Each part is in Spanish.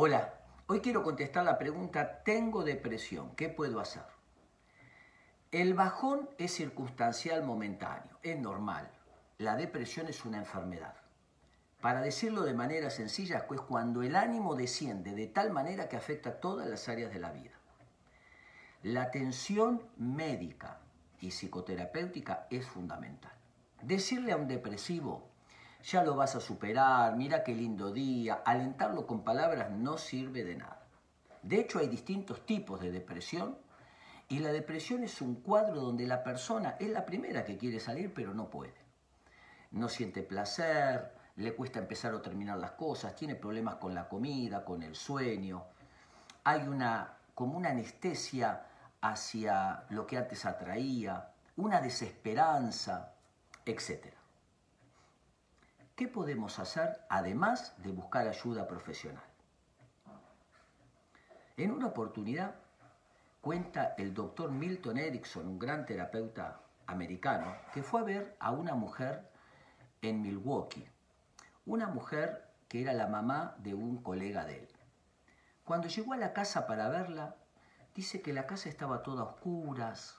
Hola, hoy quiero contestar la pregunta, tengo depresión, ¿qué puedo hacer? El bajón es circunstancial momentáneo, es normal. La depresión es una enfermedad. Para decirlo de manera sencilla, es cuando el ánimo desciende de tal manera que afecta todas las áreas de la vida. La atención médica y psicoterapéutica es fundamental. Decirle a un depresivo, ya lo vas a superar, mira qué lindo día, alentarlo con palabras no sirve de nada. De hecho, hay distintos tipos de depresión y la depresión es un cuadro donde la persona es la primera que quiere salir pero no puede. No siente placer, le cuesta empezar o terminar las cosas, tiene problemas con la comida, con el sueño. Hay una como una anestesia hacia lo que antes atraía, una desesperanza, etc. ¿Qué podemos hacer además de buscar ayuda profesional? En una oportunidad cuenta el doctor Milton Erickson, un gran terapeuta americano, que fue a ver a una mujer en Milwaukee, una mujer que era la mamá de un colega de él. Cuando llegó a la casa para verla, dice que la casa estaba toda oscura, oscuras,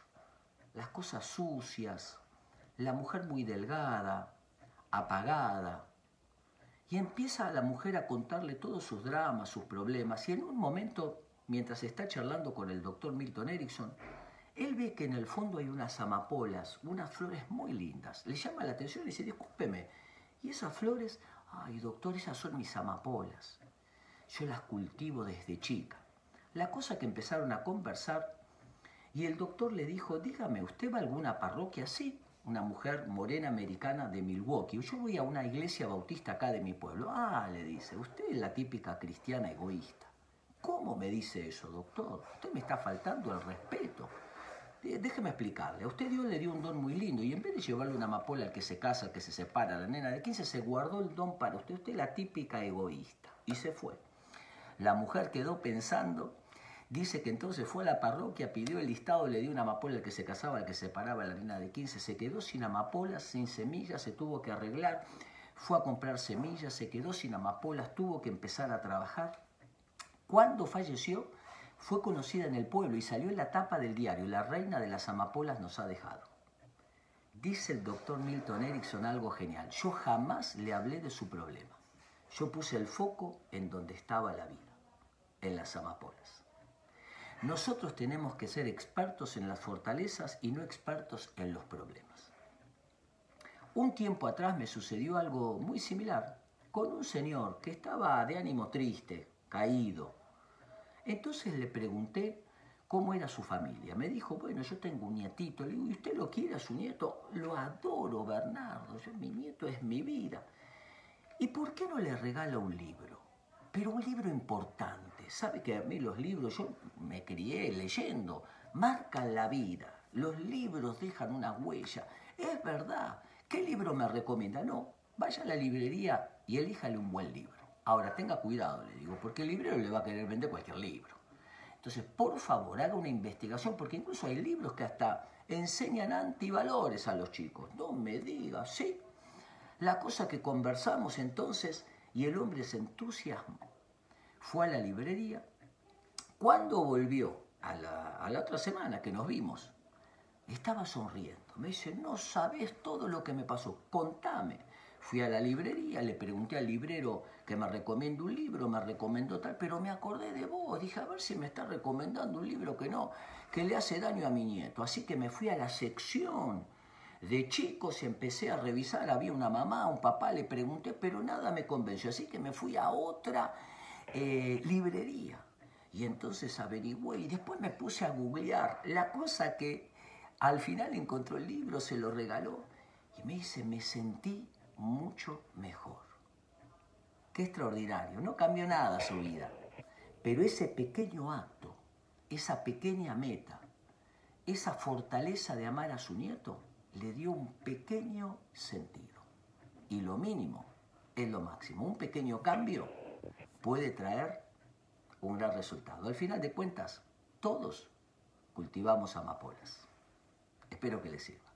las cosas sucias, la mujer muy delgada, apagada. Y empieza la mujer a contarle todos sus dramas, sus problemas. Y en un momento, mientras está charlando con el doctor Milton Erickson, él ve que en el fondo hay unas amapolas, unas flores muy lindas. Le llama la atención y dice, discúlpeme, ¿y esas flores? Ay, doctor, esas son mis amapolas. Yo las cultivo desde chica. La cosa que empezaron a conversar y el doctor le dijo, dígame, ¿usted va a alguna parroquia? Sí, una mujer morena americana de Milwaukee. Yo voy a una iglesia bautista acá de mi pueblo. Ah, le dice, usted es la típica cristiana egoísta. ¿Cómo me dice eso, doctor? Usted me está faltando el respeto. Déjeme explicarle. A usted Dios le dio un don muy lindo y en vez de llevarle una amapola al que se casa, al que se separa, a la nena de 15, se guardó el don para usted. Usted es la típica egoísta. Y se fue. La mujer quedó pensando Dice que entonces fue a la parroquia, pidió el listado, le dio una amapola al que se casaba, al que se paraba la nena de 15, se quedó sin amapolas, sin semillas, se tuvo que arreglar, fue a comprar semillas, se quedó sin amapolas, tuvo que empezar a trabajar. Cuando falleció, fue conocida en el pueblo y salió en la tapa del diario, la reina de las amapolas nos ha dejado. Dice el doctor Milton Erickson algo genial, yo jamás le hablé de su problema, yo puse el foco en donde estaba la vida, en las amapolas. Nosotros tenemos que ser expertos en las fortalezas y no expertos en los problemas. Un tiempo atrás me sucedió algo muy similar con un señor que estaba de ánimo triste, caído. Entonces le pregunté cómo era su familia. Me dijo, bueno, yo tengo un nietito. Le digo, ¿y usted lo quiere a su nieto? Lo adoro, Bernardo. mi nieto es mi vida. ¿Y por qué no le regala un libro? Pero un libro importante sabe que a mí los libros, yo me crié leyendo, marcan la vida. Los libros dejan una huella. Es verdad. ¿Qué libro me recomienda? No, vaya a la librería y elíjale un buen libro. Ahora, tenga cuidado, le digo, porque el librero le va a querer vender cualquier libro. Entonces, por favor, haga una investigación, porque incluso hay libros que hasta enseñan antivalores a los chicos. No me diga, sí. La cosa que conversamos entonces y el hombre se entusiasmó fue a la librería. Cuando volvió, a la, otra semana que nos vimos, estaba sonriendo. Me dice, no sabes todo lo que me pasó, contame. Fui a la librería, le pregunté al librero que me recomiende un libro, me recomendó tal, pero me acordé de vos. Dije, a ver si me está recomendando un libro que no, que le hace daño a mi nieto. Así que me fui a la sección de chicos empecé a revisar. Había una mamá, un papá, le pregunté, pero nada me convenció. Así que me fui a otra eh, librería. Y entonces averigüé y después me puse a googlear. La cosa que al final encontró el libro, se lo regaló y me dice, me sentí mucho mejor. Qué extraordinario. No cambió nada su vida. Pero ese pequeño acto, esa pequeña meta, esa fortaleza de amar a su nieto, le dio un pequeño sentido. Y lo mínimo es lo máximo. Un pequeño cambio puede traer un gran resultado. Al final de cuentas, todos cultivamos amapolas. Espero que les sirva.